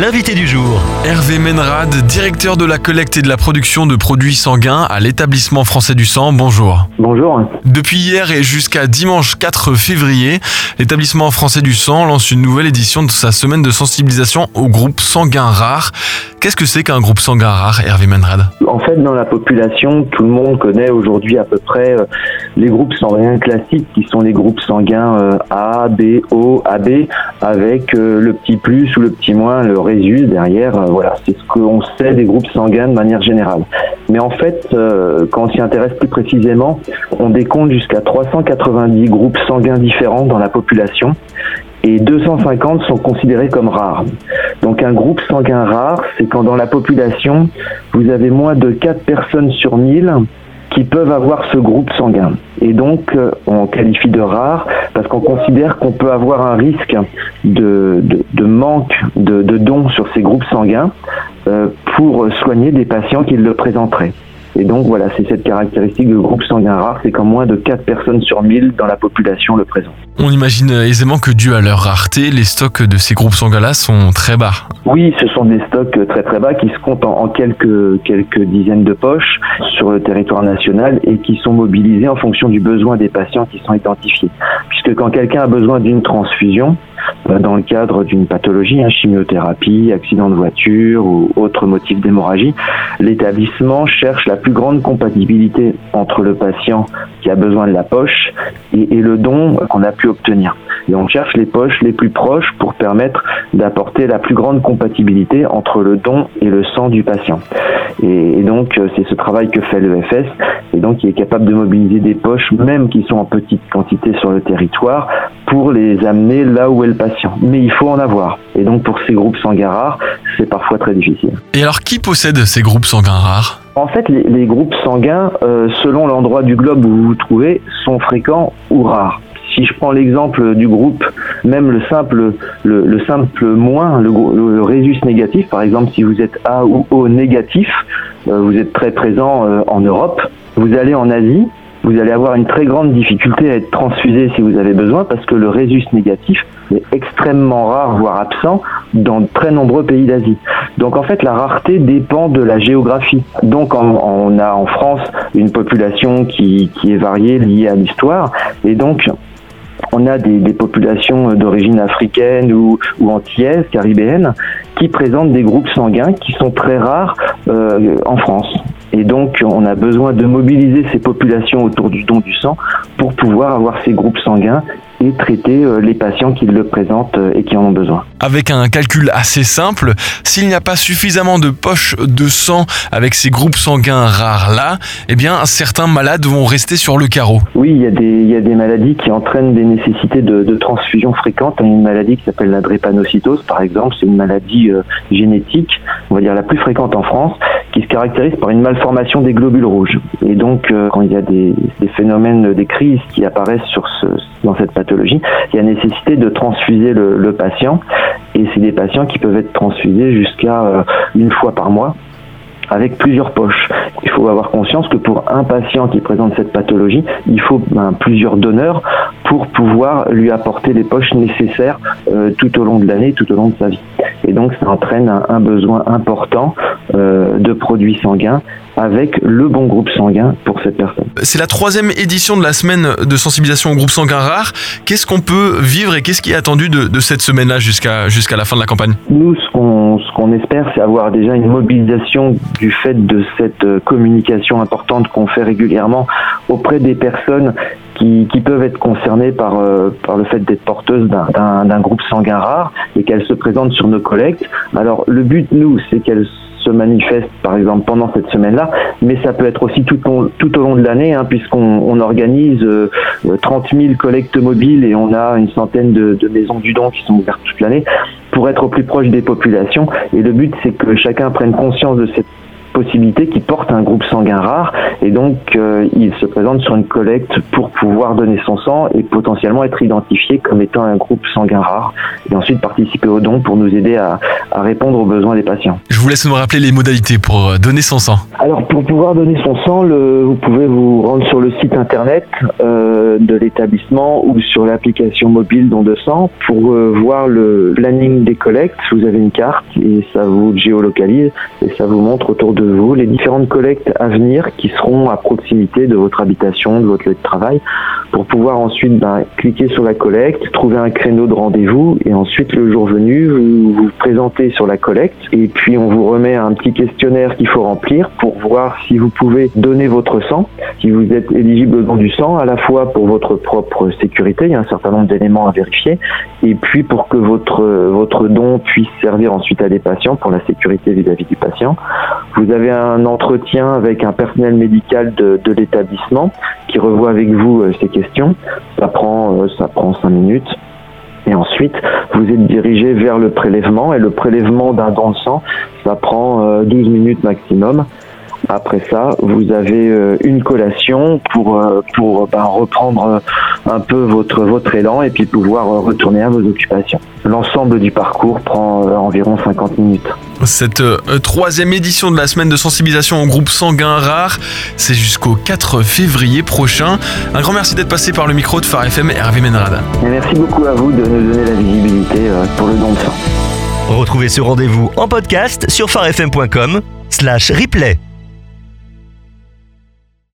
l'invité du jour. Hervé Menrad, directeur de la collecte et de la production de produits sanguins à l'établissement français du sang. Bonjour. Bonjour. Depuis hier et jusqu'à dimanche 4 février, l'établissement français du sang lance une nouvelle édition de sa semaine de sensibilisation au groupe sanguin rare. Qu'est-ce que c'est qu'un groupe sanguin rare, Hervé Menrad? En fait, dans la population, tout le monde connaît aujourd'hui à peu près euh, les groupes sanguins classiques qui sont les groupes sanguins euh, A, B, O, AB, avec euh, le petit plus ou le petit moins, le résus derrière. Voilà, c'est ce qu'on sait des groupes sanguins de manière générale. Mais en fait, quand on s'y intéresse plus précisément, on décompte jusqu'à 390 groupes sanguins différents dans la population et 250 sont considérés comme rares. Donc un groupe sanguin rare, c'est quand dans la population, vous avez moins de 4 personnes sur 1000 qui peuvent avoir ce groupe sanguin. Et donc, euh, on qualifie de rare parce qu'on considère qu'on peut avoir un risque de, manque de, dons sur ces groupes sanguins euh, pour soigner des patients qui le présenteraient. Et donc voilà, c'est cette caractéristique de groupe sanguin rare, c'est qu'en moins de 4 personnes sur 1000 dans la population le présentent. On imagine aisément que dû à leur rareté, les stocks de ces groupes sanguins-là sont très bas. Oui, ce sont des stocks très très bas qui se comptent en, quelques, quelques dizaines de poches sur le territoire national et qui sont mobilisés en fonction du besoin des patients qui sont identifiés. Puisque quand quelqu'un a besoin d'une transfusion, dans le cadre d'une pathologie, hein, chimiothérapie, accident de voiture ou autre motif d'hémorragie, l'établissement cherche la plus grande compatibilité entre le patient qui a besoin de la poche et, et le don qu'on a pu obtenir. Et on cherche les poches les plus proches pour permettre d'apporter la plus grande compatibilité entre le don et le sang du patient. Et, donc, euh, c'est ce travail que fait l'EFS, et donc il est capable de mobiliser des poches, même qui sont en petite quantité sur le territoire, pour les amener là où est le patient. Mais il faut en avoir. Et donc, pour ces groupes sanguins rares, c'est parfois très difficile. Et alors, qui possède ces groupes sanguins rares en fait, les, groupes sanguins, euh, selon l'endroit du globe où vous vous trouvez, sont fréquents ou rares si je prends l'exemple du groupe, même le simple, le, simple moins, le, résus négatif, par exemple, si vous êtes A ou O négatif, euh, vous êtes très présent euh, en Europe, vous allez en Asie, vous allez avoir une très grande difficulté à être transfusé si vous avez besoin parce que le résus négatif est extrêmement rare, voire absent, dans de très nombreux pays d'Asie. Donc en fait, la rareté dépend de la géographie. Donc on, a en France une population qui, qui est variée, liée à l'histoire, et donc on a des, populations d'origine africaine ou, ou antillaise, caribéenne, qui présentent des groupes sanguins qui sont très rares euh, en France. Et donc, on a besoin de mobiliser ces populations autour du don du sang pour pouvoir avoir ces groupes sanguins et traiter euh, les patients qui le présentent euh, et qui en ont besoin. Avec un calcul assez simple, s'il n'y a pas suffisamment de poches de sang avec ces groupes sanguins rares là, eh bien certains malades vont rester sur le carreau. Oui, il y a des, il y a des maladies qui entraînent des nécessités de, de transfusion fréquentes. Une maladie qui s'appelle la drépanocytose, par exemple, c'est une maladie euh, génétique, on va dire la plus fréquente en France, qui se caractérise par une malformation des globules rouges. Et donc, quand il y a des, phénomènes, des crises qui apparaissent dans cette pathologie, il y a nécessité de transfuser le, patient et c'est des patients qui peuvent être transfusés jusqu'à euh, une fois par mois avec plusieurs poches. Il faut avoir conscience que pour un patient qui présente cette pathologie, il faut ben, plusieurs donneurs pour pouvoir lui apporter les poches nécessaires euh, tout au long de l'année, tout au long de sa vie. Et donc ça entraîne un, besoin important euh, de produits sanguins avec le bon groupe sanguin pour cette personne. C'est la troisième édition de la semaine de sensibilisation au groupe sanguin rare. Qu'est-ce qu'on peut vivre et qu'est-ce qui est attendu de, cette semaine-là jusqu'à jusqu'à la fin de la campagne? Nous, ce qu'on ce qu'on espère, c'est avoir déjà une mobilisation du fait de cette euh, communication importante qu'on fait régulièrement auprès des personnes qui, peuvent être concernées par, euh, par le fait d'être porteuses d'un groupe sanguin rare et qu'elles se présentent sur nos collectes. Alors le but, nous, c'est qu'elles se manifestent par exemple pendant cette semaine-là, mais ça peut être aussi tout, au, long de l'année, hein, puisqu'on on organise euh, 30 000 collectes mobiles et on a une centaine de, de maisons du don qui sont ouvertes toute l'année pour être au plus proche des populations. Et le but, c'est que chacun prenne conscience de cette possibilité qui portent un groupe sanguin rare et donc euh, ils se présentent sur une collecte pour pouvoir donner son sang et potentiellement être identifié comme étant un groupe sanguin rare et ensuite participer au don pour nous aider à, à répondre aux besoins des patients. Je vous laisse me rappeler les modalités pour euh, donner son sang. Alors pour pouvoir donner son sang, le, vous pouvez vous rendre sur le site internet euh, de l'établissement ou sur l'application mobile Don de sang pour euh, voir le planning des collectes. Vous avez une carte et ça vous géolocalise et ça vous montre autour de vous les différentes collectes à venir qui seront à proximité de votre habitation, de votre lieu de travail, pour pouvoir ensuite ben, cliquer sur la collecte, trouver un créneau de rendez-vous et ensuite le jour venu vous vous présentez sur la collecte et puis on vous remet un petit questionnaire qu'il faut remplir pour voir si vous pouvez donner votre sang, si vous êtes éligible au don du sang, à la fois pour votre propre sécurité, il y a un certain nombre d'éléments à vérifier, et puis pour que votre, votre don puisse servir ensuite à des patients pour la sécurité vis-à-vis du patient. Vous avez un entretien avec un personnel médical de, l'établissement qui revoit avec vous euh, ces questions. Ça prend, euh, ça prend cinq minutes. Et ensuite, vous êtes dirigé vers le prélèvement. Et le prélèvement d'un don de sang, ça prend euh, 12 minutes maximum. Après ça, vous avez euh, une collation pour, euh, pour ben, reprendre euh, un peu votre, votre élan et puis pouvoir euh, retourner à vos occupations. L'ensemble du parcours prend euh, environ 50 minutes. Cette euh, troisième édition de la semaine de sensibilisation au groupe sanguin rare, c'est jusqu'au 4 février prochain. Un grand merci d'être passé par le micro de Phare FM Hervé Menrad. Et merci beaucoup à vous de nous donner la visibilité euh, pour le don de sang. Retrouvez ce rendez-vous en podcast sur farfm.com slash replay.